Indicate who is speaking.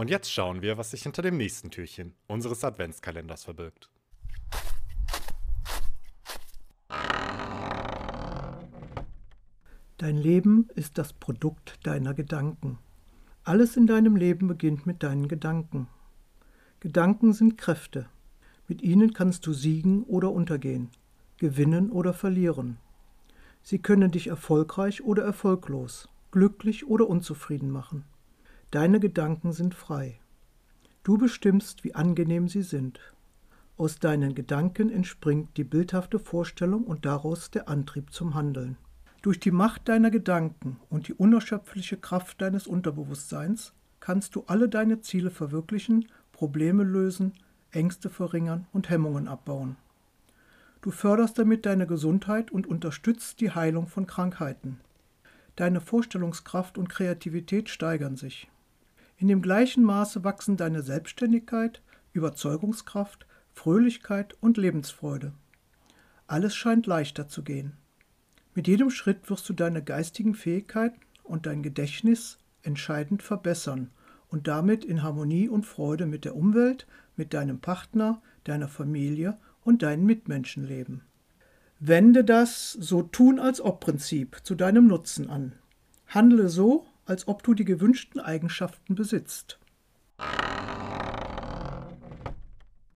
Speaker 1: Und jetzt schauen wir, was sich hinter dem nächsten Türchen unseres Adventskalenders verbirgt.
Speaker 2: Dein Leben ist das Produkt deiner Gedanken. Alles in deinem Leben beginnt mit deinen Gedanken. Gedanken sind Kräfte. Mit ihnen kannst du siegen oder untergehen, gewinnen oder verlieren. Sie können dich erfolgreich oder erfolglos, glücklich oder unzufrieden machen. Deine Gedanken sind frei. Du bestimmst, wie angenehm sie sind. Aus deinen Gedanken entspringt die bildhafte Vorstellung und daraus der Antrieb zum Handeln. Durch die Macht deiner Gedanken und die unerschöpfliche Kraft deines Unterbewusstseins kannst du alle deine Ziele verwirklichen, Probleme lösen, Ängste verringern und Hemmungen abbauen. Du förderst damit deine Gesundheit und unterstützt die Heilung von Krankheiten. Deine Vorstellungskraft und Kreativität steigern sich. In dem gleichen Maße wachsen deine Selbstständigkeit, Überzeugungskraft, Fröhlichkeit und Lebensfreude. Alles scheint leichter zu gehen. Mit jedem Schritt wirst du deine geistigen Fähigkeiten und dein Gedächtnis entscheidend verbessern und damit in Harmonie und Freude mit der Umwelt, mit deinem Partner, deiner Familie und deinen Mitmenschen leben. Wende das so tun als ob Prinzip zu deinem Nutzen an. Handle so, als ob du die gewünschten Eigenschaften besitzt.